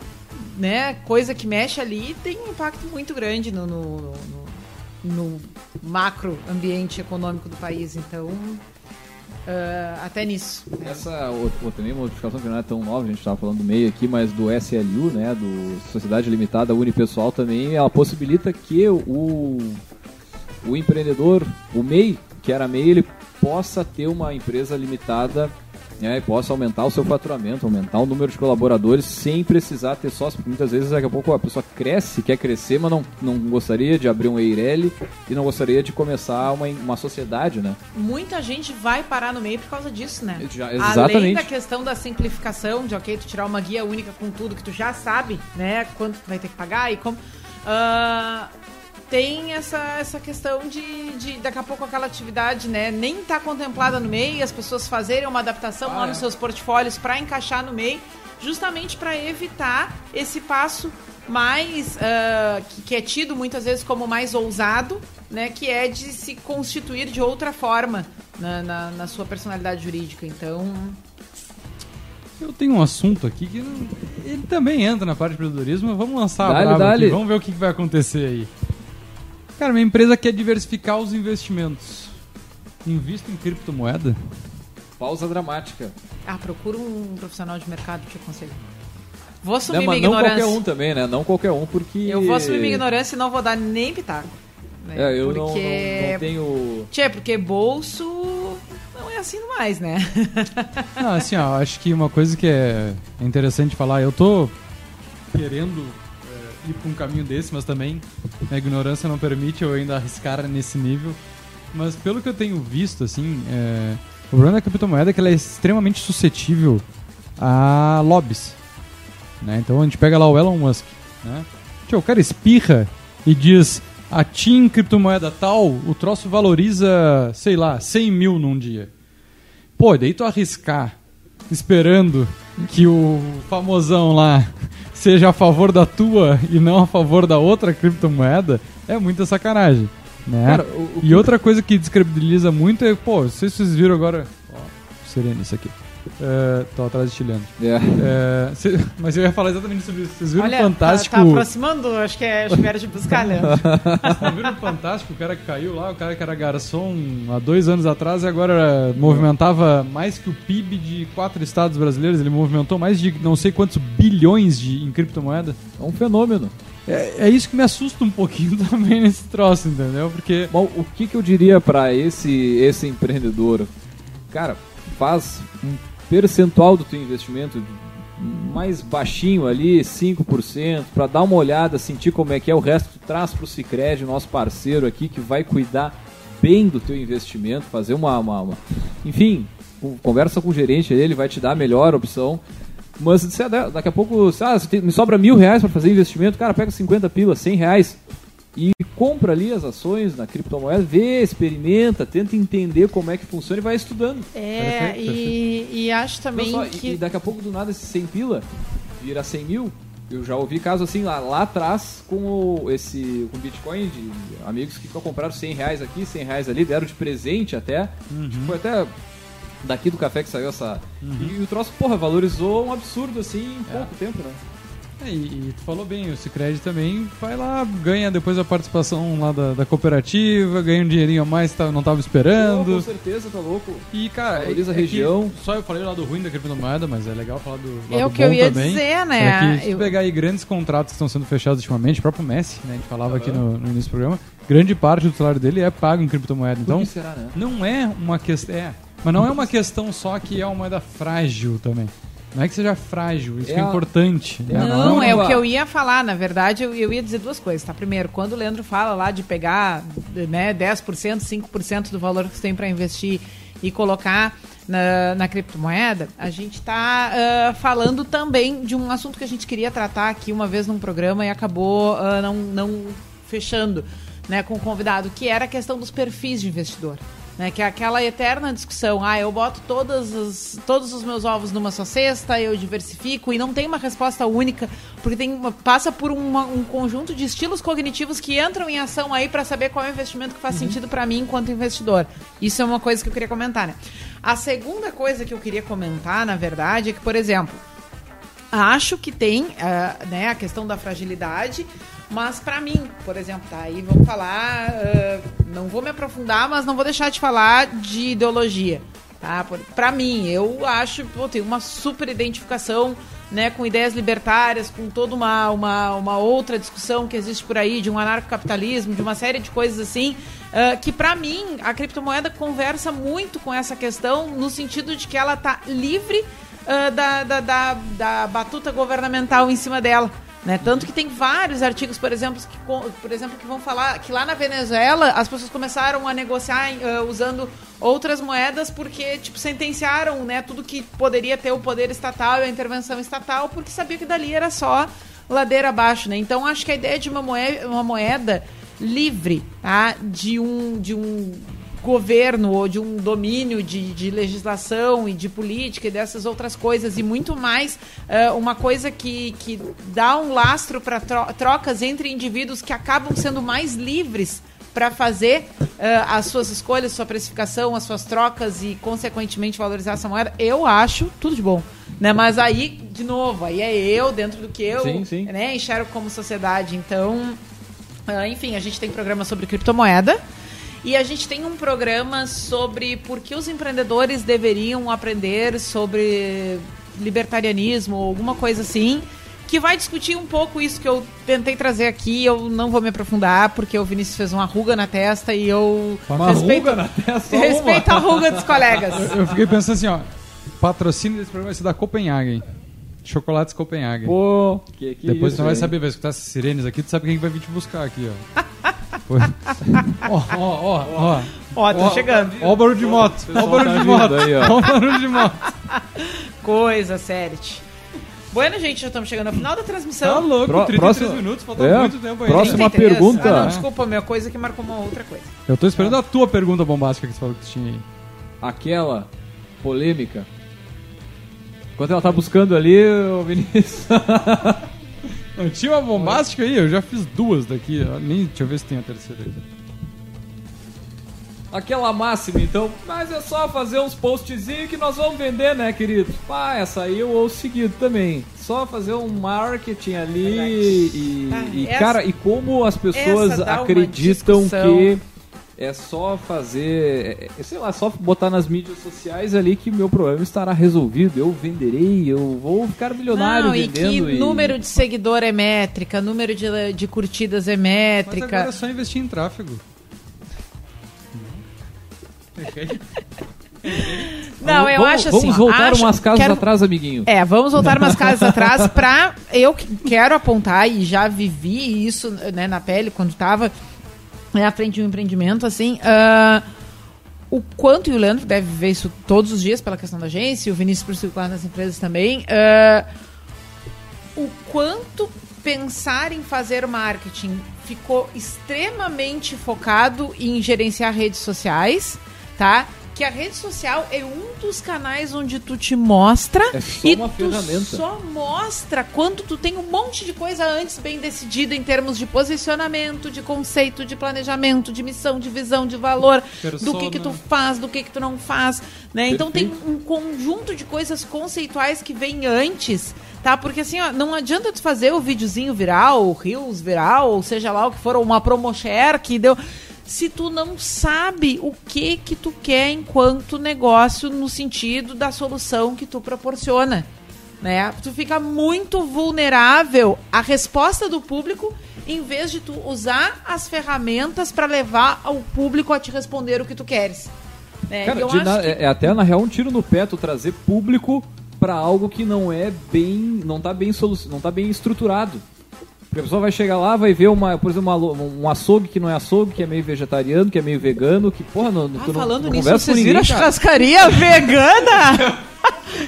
né, coisa que mexe ali tem um impacto muito grande no, no, no- no macro ambiente econômico do país. Então, ah, até nisso. né? Essa outra, modificação que não é tão nova, a gente estava falando do MEI aqui, mas do SLU, né, do Sociedade Limitada Unipessoal também, ela possibilita que o, o empreendedor, o MEI, que era MEI, ele possa ter uma empresa limitada né, e possa aumentar o seu faturamento, aumentar o número de colaboradores sem precisar ter sócio, porque muitas vezes daqui a pouco a pessoa cresce, quer crescer, mas não, não gostaria de abrir um EIRELI e não gostaria de começar uma, uma sociedade, né? Muita gente vai parar no meio por causa disso, né? Já- Além exatamente. da questão da simplificação, de ok, tu tirar uma guia única com tudo que tu já sabe, né? Quanto tu vai ter que pagar e como. ah, tem essa, essa questão de, de daqui a pouco aquela atividade, né? Nem tá contemplada no MEI, as pessoas fazerem uma adaptação Ah, lá é. nos seus portfólios para encaixar no MEI, justamente para evitar esse passo mais ah, que, que é tido muitas vezes como mais ousado, né? Que é de se constituir de outra forma na, na, na sua personalidade jurídica. Então, Eu tenho um assunto aqui que não- ele também entra na parte de empreendedorismo, mas vamos lançar a Dale, brava dale. aqui, vamos ver o que vai acontecer aí. Cara, minha empresa quer diversificar os investimentos. Invisto em criptomoeda? Pausa dramática. ah, procura um profissional de mercado que te aconselho. Vou assumir Não, minha mas não ignorância. qualquer um também, né? Não qualquer um, porque... Eu vou assumir minha ignorância e não vou dar nem pitaco. né? É, eu não- porque... não, não tenho... Tchê, porque bolso não é assim mais, né? Não, assim, ó, acho que uma coisa que é interessante falar, eu tô querendo ir pra um caminho desse, mas também a ignorância não permite eu ainda arriscar nesse nível. Mas pelo que eu tenho visto, assim, é, o problema da criptomoeda é que ela é extremamente suscetível a lobbies. Né? Então a gente pega lá o Elon Musk. Né? Tio, o cara espirra e diz: a TIM criptomoeda tal, o troço valoriza, sei lá, 100 mil num dia. Pô, daí tu arriscar esperando que o famosão lá seja a favor da tua e não a favor da outra criptomoeda é muita sacanagem. Né? Cara, o- o e outra coisa que descredibiliza muito é, pô, não sei se vocês viram agora. Ó, sereno isso aqui. É, tô atrás de chileno. É. É, cê- mas eu ia falar exatamente sobre isso. Vocês viram Olha, o Fantástico? Tá, tá aproximando, acho que é Chuveiro de buscar, né? Vocês viram o Fantástico? O cara que caiu lá, o cara que era garçom há dois anos atrás e agora movimentava mais que o PIB de quatro estados brasileiros. Ele movimentou mais de não sei quantos bilhões de, em criptomoeda. É um fenômeno. É, é isso que me assusta um pouquinho também nesse troço, entendeu? Porque Bom, o que, que eu diria pra esse, esse empreendedor? Cara, faz um percentual do teu investimento mais baixinho ali, 5%, pra dar uma olhada, sentir como é que é. O resto tu traz pro Cicred, nosso parceiro aqui, que vai cuidar bem do teu investimento, fazer uma... uma- uma- Enfim, con- conversa com o gerente, ele vai te dar a melhor opção. Mas daqui a pouco, ah, me sobra mil reais para fazer investimento, cara, pega 50 pilas, 100 reais e compra ali as ações na criptomoeda, vê, experimenta, tenta entender como é que funciona e vai estudando. É, Perfeito, e, e acho também só- e- que. E daqui a pouco, do nada, esse 100 pila vira 100 mil. Eu já ouvi casos assim lá, lá atrás com o, esse com Bitcoin de amigos que compraram 100 reais aqui, 100 reais ali, deram de presente até. Foi até daqui do café que saiu essa. E, o troço, porra, valorizou um absurdo assim em pouco tempo, né? É, e, e tu falou bem, o Cicred também vai lá, ganha depois a participação lá da, da cooperativa, ganha um dinheirinho a mais que tá- não tava Pô, esperando. com certeza, tá louco. E, cara, Valoriza a é que região. só eu falei lá do ruim da criptomoeda, mas é legal falar do lado É o que eu ia também. dizer, né? É que se Eu- pegar aí grandes contratos que estão sendo fechados ultimamente, o próprio Messi, né, a gente falava aqui no, no início do programa, grande parte do salário dele é pago em criptomoeda. Por Então, que será, né? não é uma questão. É, mas não é uma questão só que é uma moeda frágil também. Não é que seja frágil, isso É que é importante. né? Não, é o que eu ia falar, na verdade, eu, eu ia dizer duas coisas, tá? Primeiro, quando o Leandro fala lá de pegar né, 10%, 5% do valor que você tem para investir e colocar na, na criptomoeda, a gente está falando também de um assunto que a gente queria tratar aqui uma vez num programa e acabou ah, não, não fechando né, com o convidado, que era a questão dos perfis de investidor. Né, que é aquela eterna discussão, ah, eu boto todas as, todos os meus ovos numa só cesta, eu diversifico, e não tem uma resposta única, porque tem passa por uma- um conjunto de estilos cognitivos que entram em ação aí para saber qual é o investimento que faz sentido para mim enquanto investidor. Isso é uma coisa que eu queria comentar, né? A segunda coisa que eu queria comentar, na verdade, é que, por exemplo, acho que tem ah, né, a questão da fragilidade, mas para mim, por exemplo, tá aí vamos falar, ah, não vou me aprofundar, mas não vou deixar de falar de ideologia. Tá? Pra mim, eu acho, pô, tem uma super identificação né, com ideias libertárias, com toda uma, uma, uma outra discussão que existe por aí, de um anarcocapitalismo, de uma série de coisas assim, ah, que pra mim a criptomoeda conversa muito com essa questão, no sentido de que ela tá livre ah, da, da, da, da batuta governamental em cima dela. Né? Tanto que tem vários artigos, por exemplo, que, por exemplo, que vão falar que lá na Venezuela as pessoas começaram a negociar ah, usando outras moedas porque tipo sentenciaram né, tudo que poderia ter o poder estatal e a intervenção estatal porque sabia que dali era só ladeira abaixo. Né? Então acho que a ideia de uma moeda, uma moeda livre tá? de, um, de um governo ou de um domínio de, de legislação e de política e dessas outras coisas e muito mais eh, uma coisa que, que dá um lastro para trocas entre indivíduos que acabam sendo mais livres para fazer eh, as suas escolhas, sua precificação, as suas trocas e consequentemente valorizar essa moeda, eu acho tudo de bom. Né? Mas aí, de novo, aí é eu dentro do que eu Sim, sim. Né, enxergo como sociedade. Então, ah, enfim, a gente tem programa sobre criptomoeda. E a gente tem um programa sobre por que os empreendedores deveriam aprender sobre libertarianismo ou alguma coisa assim, que vai discutir um pouco isso que eu tentei trazer aqui. Eu não vou me aprofundar, porque o Vinícius fez uma ruga na testa e eu Uma respeito, ruga na testa, uma. respeito a ruga dos colegas. Eu fiquei pensando assim, ó. Patrocínio desse programa vai ser da Copenhagen. Chocolates Copenhagen. Pô, que, que Depois isso, tu vai saber, vai escutar essas sirenes aqui, tu sabe quem que vai vir te buscar aqui, ó. Foi. Ó, ó, ó, ó. Ó, tá chegando. Ó o barulho de moto. Ó o barulho tá de moto. ó. O barulho de moto. Coisa, sério. Bueno, gente, já estamos chegando ao final da transmissão. Tá louco, Pro- 33 próximo- minutos, faltou É, muito tempo ainda. próxima 33. pergunta. Ah, não, desculpa, minha coisa que marcou uma outra coisa. Eu tô esperando a tua pergunta bombástica que você falou que tinha aí. Aquela polêmica. Enquanto ela tá buscando ali, o Vinícius. Não, tinha uma bombástica aí, eu já fiz duas daqui. ó, Nem, deixa eu ver se tem a terceira aí. Aquela máxima, então. Mas é só fazer uns postzinhos que nós vamos vender, né, querido? Ah, essa aí eu ouço seguido também. Só fazer um marketing ali e, Ah, e, essa- cara, e como as pessoas acreditam discussão. que é só fazer, é, é, sei lá, só botar nas mídias sociais ali que meu problema estará resolvido. Eu venderei, eu vou ficar milionário Não, e que vendendo. e- número de seguidor é métrica, número de, de curtidas é Mas métrica. agora é só investir em tráfego. Não, eu vamos, acho assim. Vamos voltar acho- umas casas quero- atrás, amiguinho. É, vamos voltar umas casas atrás pra. Eu que quero apontar e já vivi isso né, na pele quando estava à frente de um empreendimento, assim. ah, o quanto, e o Leandro deve ver isso todos os dias pela questão da agência, e o Vinícius por circular nas empresas também. ah, o quanto pensar em fazer marketing ficou extremamente focado em gerenciar redes sociais, tá? Que a rede social é um dos canais onde tu te mostra É só e uma tu ferramenta. só mostra quando tu tem um monte de coisa antes bem decidida em termos de posicionamento, de conceito, de planejamento, de missão, de visão, de valor, do que que tu Persona. faz, do que que tu não faz, né? Então tem um conjunto de coisas conceituais que vem antes, tá? Porque assim, ó, não adianta tu fazer o videozinho viral, o Reels viral, ou seja lá o que for, uma promo share que deu se tu não sabe o que que tu quer enquanto negócio no sentido da solução que tu proporciona, né? Tu fica muito vulnerável à resposta do público em vez de tu usar as ferramentas para levar ao público a te responder o que tu queres. né? Cara, na- que- é, é até na real um tiro no pé tu trazer público pra algo que não é bem, não tá bem solu não tá bem estruturado. Porque a pessoa vai chegar lá, vai ver uma, por exemplo, uma um açougue que não é açougue, que é meio vegetariano, que é meio vegano, que porra, não, Ah, tu não, falando não nisso, conversa com vocês viram a ninguém, cara. churrascaria vegana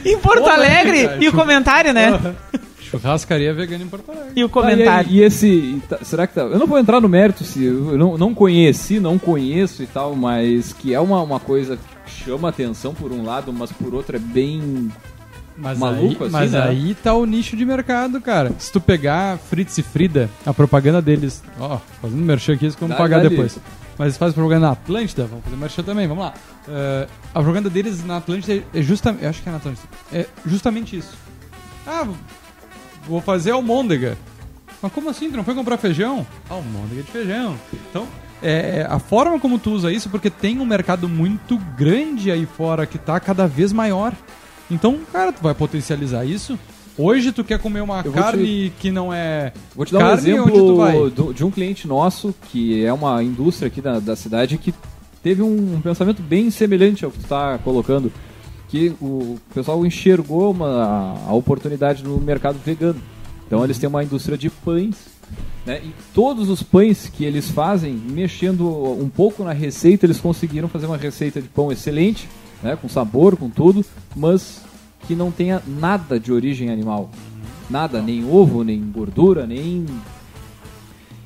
em Porto Alegre? cara, E o comentário, né? Churrascaria vegana em Porto Alegre. E o Ah, e, comentário. e esse. e tá- será que tá. Eu não vou entrar no mérito se. Eu não, não conheci, não conheço e tal, mas que é uma, uma coisa que chama atenção por um lado, mas por outro é bem. Mas, Maluco aí, assim, mas né? aí tá o nicho de mercado, cara. Se tu pegar Fritz e Frida, a propaganda deles, ó, fazendo merchan aqui, eles vão Dá- pagar dá depois. Mas eles fazem propaganda na Atlântida, vamos fazer merchan também, vamos lá. Eh, a propaganda deles na Atlântida é justamente, eu acho que é na Atlântida, é justamente isso. Ah, vou fazer almôndega. Mas como assim? Tu não foi comprar feijão? Almôndega de feijão. Então, é, é, a forma como tu usa isso, porque tem um mercado muito grande aí fora que tá cada vez maior. Então, cara, tu vai potencializar isso. Hoje tu quer comer uma carne que não é. Vou te dar um carne, exemplo vai? do- de um cliente nosso, que é uma indústria aqui da, da cidade, que teve um, um pensamento bem semelhante ao que tu está colocando. Que o pessoal enxergou uma, a oportunidade no mercado vegano. Então eles têm uma indústria de pães. Né? E todos os pães que eles fazem, mexendo um pouco na receita, eles conseguiram fazer uma receita de pão excelente, né? com sabor, com tudo, mas que não tenha nada de origem animal. Nada, nem ovo, nem gordura, nem.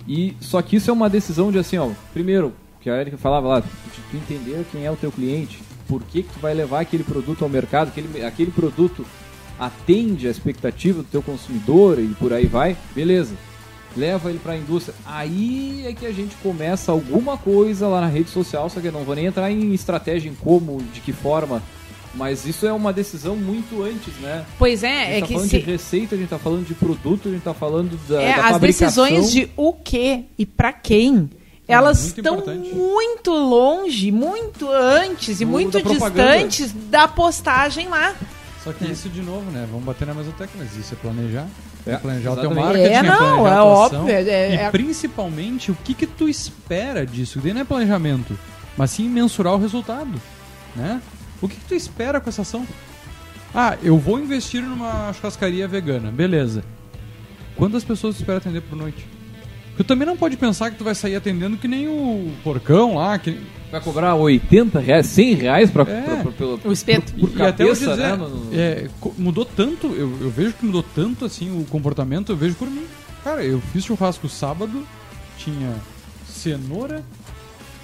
E só que isso é uma decisão de assim, ó, primeiro, que a Erika falava lá, de tu entender quem é o teu cliente, por que, que tu vai levar aquele produto ao mercado, aquele, aquele produto atende a expectativa do teu consumidor e por aí vai, beleza. Leva ele para a indústria. Aí é que a gente começa alguma coisa lá na rede social, só que eu não vou nem entrar em estratégia, em como, de que forma, mas isso é uma decisão muito antes, né? Pois A é, gente é tá que falando se, de receita, a gente tá falando de produto, a gente tá falando da, é, da as fabricação. decisões de o que e pra quem. Elas muito estão importante. muito longe, muito antes e Do- muito da distantes da postagem lá. Só que isso de novo, né? Vamos bater na mesma tecla, mas isso é planejar. É, planejar o teu marketing, É, não, é a tua ação. óbvio, é- é- e é- principalmente, o que que tu espera disso? Daí não é planejamento, mas sim mensurar o resultado, né? O que que tu espera com essa ação? Ah, eu vou investir numa churrascaria vegana, beleza. Quantas pessoas tu espera atender por noite? Tu também não pode pensar que tu vai sair atendendo que nem o porcão lá, que Vai cobrar 80 reais, 100 reais pra, É. pra- pra- pelo, O espeto. por, por e até eu cabeça, dizer, né? no- é, mudou tanto, eu, eu vejo que mudou tanto assim o comportamento, eu vejo por mim. Cara, eu fiz churrasco sábado, tinha cenoura,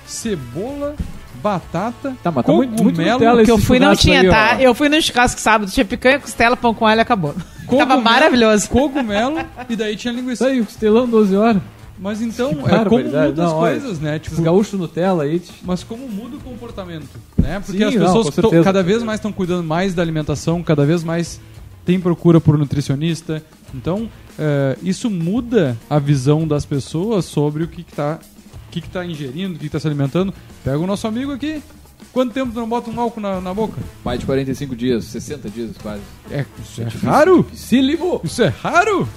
cebola, batata, Tá, mas tá muito- muito cogumelo, Nutella Que eu fui não tinha, aí, ó. tá? Eu fui no churrasco sábado, tinha picanha, costela, pão com alho e acabou. Tava cogumelo, maravilhoso. Cogumelo e daí tinha linguiça. aí, o costelão 12 horas. Mas então, é como barbaridade. muda as Não, olha, coisas, né? Tipo, gaúchos Nutella aí. Mas como muda o comportamento, né? Porque Sim, as não, pessoas tão- certeza. cada vez mais estão cuidando mais da alimentação, cada vez mais tem procura por nutricionista. Então, eh, isso muda a visão das pessoas sobre o que está que que tá ingerindo, o que está se alimentando. Pega o nosso amigo aqui. Quanto tempo tu não bota um álcool na, na boca? Mais de 45 dias, 60 dias quase. É, isso é raro? Se ligou! Isso é raro?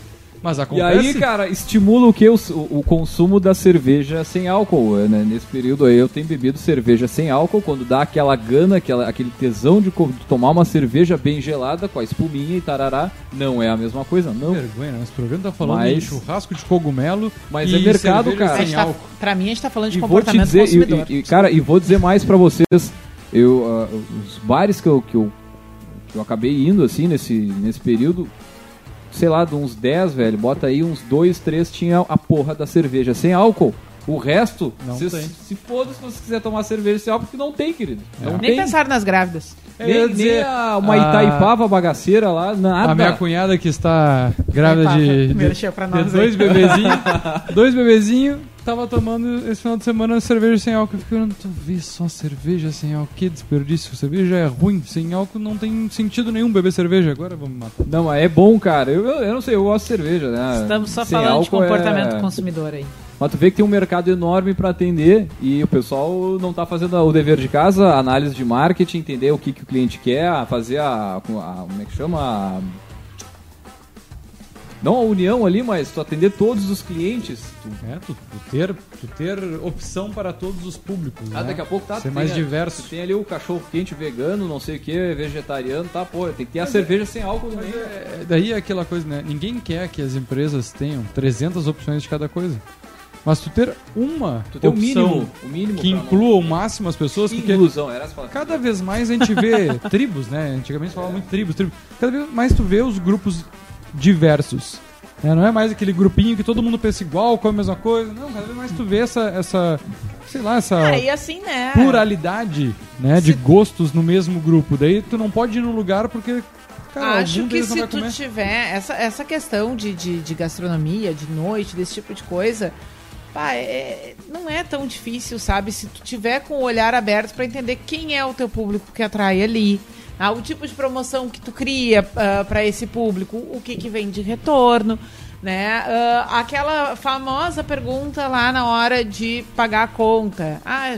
Mas E acontece. aí, cara, estimula o que? O, o consumo da cerveja sem álcool. Né? Nesse período aí eu tenho bebido cerveja sem álcool, quando dá aquela gana, aquela, aquele tesão de, de tomar uma cerveja bem gelada com a espuminha e tarará. Não é a mesma coisa, não. vergonha, né? Esse programa tá falando Mas- em churrasco de cogumelo. Mas e é mercado, cara. Sem tá, álcool. pra mim, a gente tá falando de E vou te comportamento dizer, consumidor. e, e- cara, e vou dizer mais pra vocês. Eu, ah, os bares que eu, que eu, que eu acabei indo assim nesse, nesse período, sei lá, de uns 10, velho, bota aí uns 2, 3 tinha a porra da cerveja sem álcool. O resto, Não se, tem. se foda se você quiser tomar cerveja sem álcool, porque não tem, querido. Não Nem tem. pensar nas grávidas. Nem, dizer, nem a, uma a- Itaipava bagaceira lá, nada. A minha cunhada que está grávida Itaipava, de, de, de dois bebezinhos, dois bebezinhos, tava tomando esse final de semana cerveja sem álcool. Eu fiquei olhando, tu vê só cerveja sem álcool, que desperdício. Cerveja é ruim, sem álcool não tem sentido nenhum beber cerveja. Agora vamos matar. Não, mas é bom, cara. Eu, eu, eu não sei, eu gosto de cerveja, né? Estamos só Sem falando de álcool comportamento é... do consumidor aí. Mas tu vê que tem um mercado enorme pra atender e o pessoal não tá fazendo o dever de casa, análise de marketing, entender o que, que o cliente quer, fazer a, a- Como é que chama? A- não a união ali, mas tu atender todos os clientes. Tu- É, tu, tu ter, tu ter opção para todos os públicos. Ah, né? daqui a pouco tá. Ser mais a- diverso. tu Tem ali o cachorro quente vegano, não sei o que, vegetariano, tá? Pô, tem que ter a cerveja sem álcool também. É, daí é aquela coisa, né? Ninguém quer que as empresas tenham 300 opções de cada coisa. Mas tu ter uma Tu tem o opção mínimo, o mínimo que inclua o máximo as pessoas, porque Inclusão, era cada vez mais a gente vê tribos, né? Antigamente falava muito tribos, tribos. Cada vez mais tu vê os grupos diversos. né? Não é mais aquele grupinho que todo mundo pensa igual, come a mesma coisa. Não, cada vez mais tu vê essa, essa sei lá, essa Ah, e assim, né? pluralidade né, de gostos no mesmo grupo. Daí tu não pode ir num lugar porque, cara, Acho que se tu comer. tiver essa, essa questão de, de, de gastronomia, de noite, desse tipo de coisa, pá, é- não é tão difícil, sabe? Se tu tiver com o olhar aberto pra entender quem é o teu público que atrai ali, ah, o tipo de promoção que tu cria ah, pra esse público, o que, que vem de retorno. Né? Ah, aquela famosa pergunta lá na hora de pagar a conta. Ah,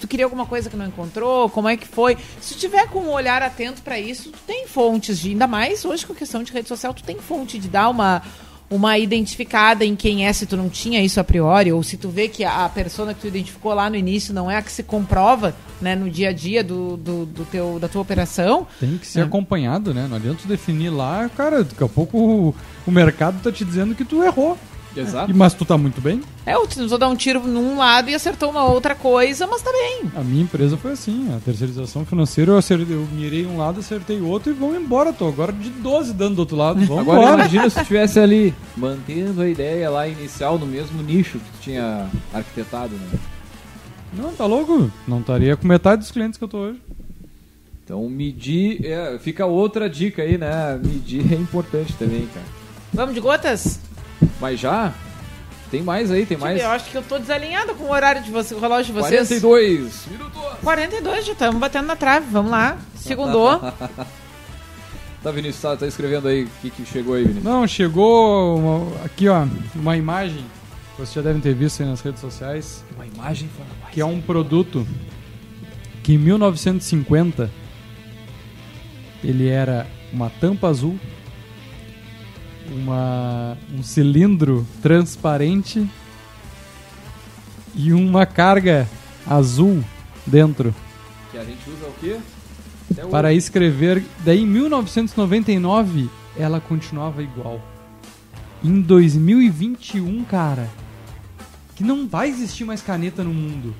tu queria alguma coisa que não encontrou? Como é que foi? Se tiver com um olhar atento pra isso, tu tem fontes de, ainda mais hoje com a questão de rede social, tu tem fonte de dar uma uma identificada em quem é se tu não tinha isso a priori ou se tu vê que a, a persona que tu identificou lá no início não é a que se comprova, né, no dia a dia do, do, do teu da tua operação. Tem que ser É. acompanhado, né? Não adianta tu definir lá, cara, daqui a pouco o, o mercado tá te dizendo que tu errou. Exato. E- Mas tu tá muito bem. É, o tentou dar um tiro num lado e acertou uma outra coisa, mas tá bem. A minha empresa foi assim, a terceirização financeira, eu, acertei, eu mirei um lado, acertei o outro e vamos embora, tô agora de 12 dando do outro lado, vamos Agora embora. imagina se tu estivesse ali, mantendo a ideia lá inicial no mesmo nicho que tu tinha arquitetado, né? Não, tá louco? Não estaria com metade dos clientes que eu tô hoje. Então medir, é, fica outra dica aí, né? Medir é importante também, cara. Vamos de gotas? Mas já tem mais aí, tem mais Eu acho que eu tô desalinhada com o horário de vocês, o relógio de vocês. 42 minutos. 42, já estamos batendo na trave. Vamos lá. Segundou. Tá, Vinícius, tá, tá escrevendo aí o que, que chegou aí, Vinícius. Não, chegou uma- aqui, ó, uma imagem, vocês já devem ter visto aí nas redes sociais, Uma imagem que é um produto que em 1950 ele era uma tampa azul, uma, um cilindro transparente e uma carga azul dentro Que a gente usa o quê? Para escrever. Daí em 1999 ela continuava igual. Em 2021, cara, que não vai existir mais caneta no mundo,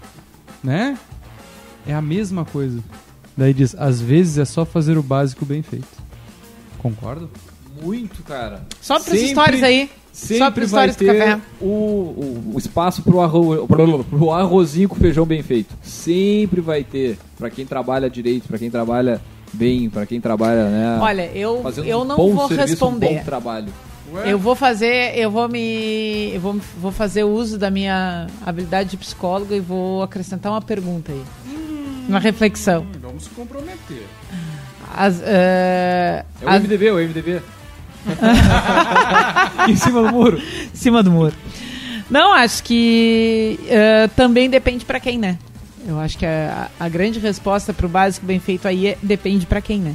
né? É a mesma coisa. Daí diz, às vezes é só fazer o básico bem feito. Concordo? Muito, cara. Sobe pras Sempre- histórias aí. Sempre vai ter o, o, o espaço pro, arro, pro, pro arrozinho com feijão bem feito. Sempre vai ter. Pra quem trabalha direito, pra quem trabalha bem, pra quem trabalha, né? Olha, eu, eu um não bom vou serviço, responder. Um bom trabalho. Eu vou fazer, eu vou me, eu vou, vou fazer uso da minha habilidade de psicóloga e vou acrescentar uma pergunta aí, uma reflexão. Vamos se comprometer. As, eh, É o as- MDB, o MDB. Em cima do muro. em cima do muro. Não, acho que eh, também depende pra quem, né? Eu acho que a, a grande resposta pro básico bem feito aí é depende pra quem, né?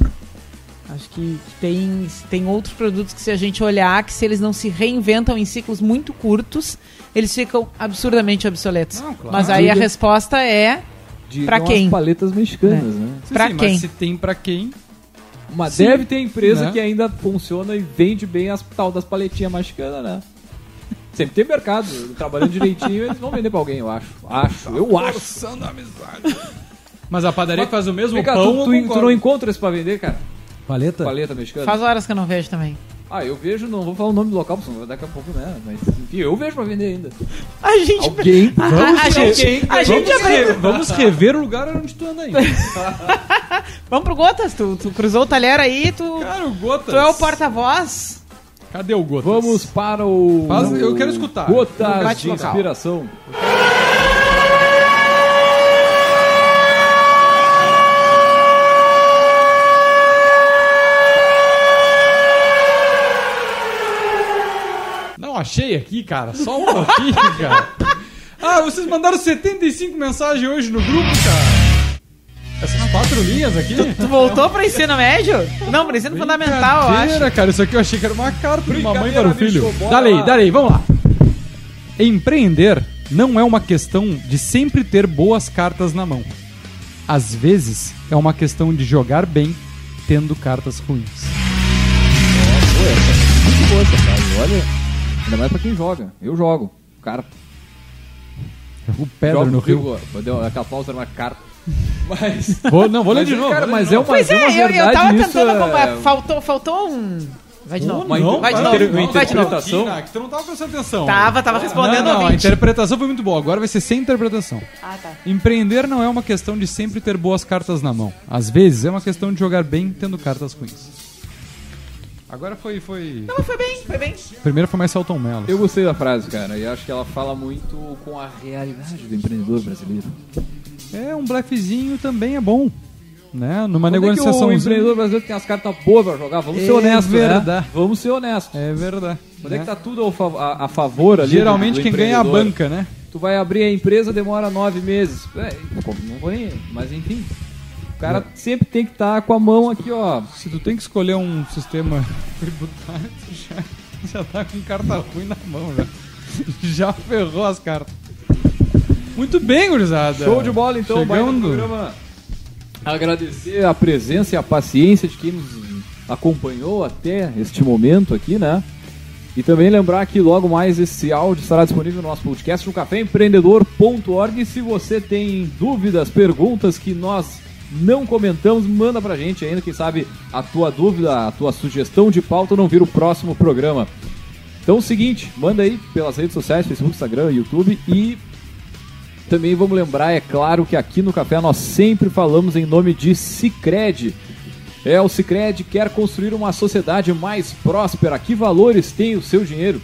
Acho que tem, tem outros produtos que se a gente olhar, que se eles não se reinventam em ciclos muito curtos, eles ficam absurdamente obsoletos. Não, claro. Mas aí a resposta é Pra quem? as paletas mexicanas, né? Sim, Pra sim, quem? Mas se tem pra quem, Mas Sim. deve ter empresa Né? que ainda funciona e vende bem as tal das paletinhas mexicanas, né? Sempre tem mercado. Trabalhando direitinho, eles vão vender pra alguém, eu acho. Acho, eu acho. forçando a amizade. Mas a padaria que faz o mesmo cá, pão, tu, tu, tu não encontra isso pra vender, cara? Paleta? Paleta mexicana? faz horas que eu não vejo também. Ah, eu vejo, não vou falar o nome do local, porque daqui a pouco, né? Mas enfim, eu vejo pra vender ainda. A gente. Alguém. A, Vamos a ver. gente, a gente Vamos, abriu- re- vamos rever o lugar onde tu anda aí. Vamos pro Gotas, tu, tu cruzou o talher aí, tu, Cara, o Gotas. tu é o porta-voz. Cadê o Gotas? Vamos para o. Faz- eu quero escutar. Gotas de local. inspiração. Não achei aqui, cara. Só um pouquinho, cara. Ah, vocês mandaram 75 mensagens hoje no grupo, cara. Essas quatro linhas aqui. Tu voltou pro ensino médio? Não, pro ensino fundamental, eu acho. Cara. Isso aqui eu achei que era uma carta de uma mãe para o filho. bicho, bora Dá aí, dá aí, vamos lá. Empreender não é uma questão de sempre ter boas cartas na mão. Às vezes, é uma questão de jogar bem tendo cartas ruins. Pô, essa é muito boa essa frase. Olha, ainda mais pra quem joga. Eu jogo. Cara, O pedra jogo no rio. Deu aquela pausa era uma carta. Mas. Vou, não, vou ler de novo. cara, mas é uma, Pois é é, uma eu, eu verdade tava tentando é- acompanhar. Faltou, faltou um. Vai de novo. Uma Não, vai de novo. ter- uma vai de novo. interpretação. Tu não tava prestando atenção. Tava, tava respondendo não, não, a interpretação foi muito boa. Agora vai ser sem interpretação. Ah, tá. Empreender não é uma questão de sempre ter boas cartas na mão. Às vezes é uma questão de jogar bem tendo cartas ruins. Agora foi. foi... Não, mas foi bem, foi bem. Primeiro foi mais Celton Mello. Eu gostei da frase, cara, e acho que ela fala muito com a realidade do empreendedor brasileiro. É, um blefezinho também é bom. Né? Numa Quando é que negociação. o empreendedor brasileiro tem as cartas boas pra jogar? Vamos ser É honestos, verdade. né? Vamos ser honestos. É verdade. Quando é né? que tá tudo a, a favor ali? Geralmente do- do quem ganha é a banca, né? Tu vai abrir a empresa, demora nove meses. É, não vou nem. Mas enfim. O cara sempre tem que estar com a mão aqui, ó. Se tu tem que escolher um sistema tributário, tu já, já tá com carta ruim na mão, já. Já ferrou as cartas. Muito bem, gurizada. Show de bola, então. Chegando. Agradecer a presença e a paciência de quem nos acompanhou até este momento aqui, né? E também lembrar que logo mais esse áudio estará disponível no nosso podcast no caféempreendedor.org. E se você tem dúvidas, perguntas que nós não comentamos, manda pra gente ainda, quem sabe a tua dúvida, a tua sugestão de pauta não vira o próximo programa. Então é o seguinte, manda aí pelas redes sociais, Facebook, Instagram, YouTube e também vamos lembrar, é claro, que aqui no Café nós sempre falamos em nome de Cicred. É, o Cicred quer construir uma sociedade mais próspera. Que valores tem o seu dinheiro?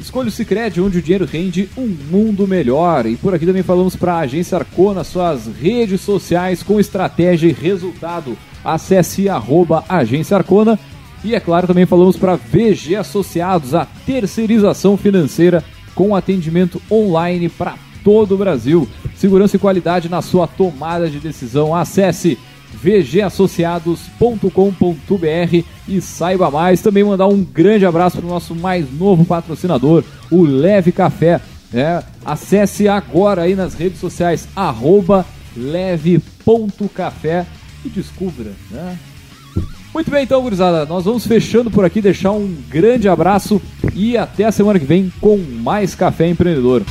Escolha o Cicred, onde o dinheiro rende um mundo melhor. E por aqui também falamos para a Agência Arcona, suas redes sociais com estratégia e resultado. Acesse arroba Agência Arcona. E é claro, também falamos para VG Associados, a terceirização financeira com atendimento online para todo o Brasil. Segurança e qualidade na sua tomada de decisão. Acesse vgassociados.com.br e saiba mais. Também mandar um grande abraço para o nosso mais novo patrocinador, o Leve Café. É, acesse agora aí nas redes sociais, arroba leve.café e descubra, né? Muito bem, então, gurizada, nós vamos fechando por aqui, deixar um grande abraço e até a semana que vem com mais Café Empreendedor.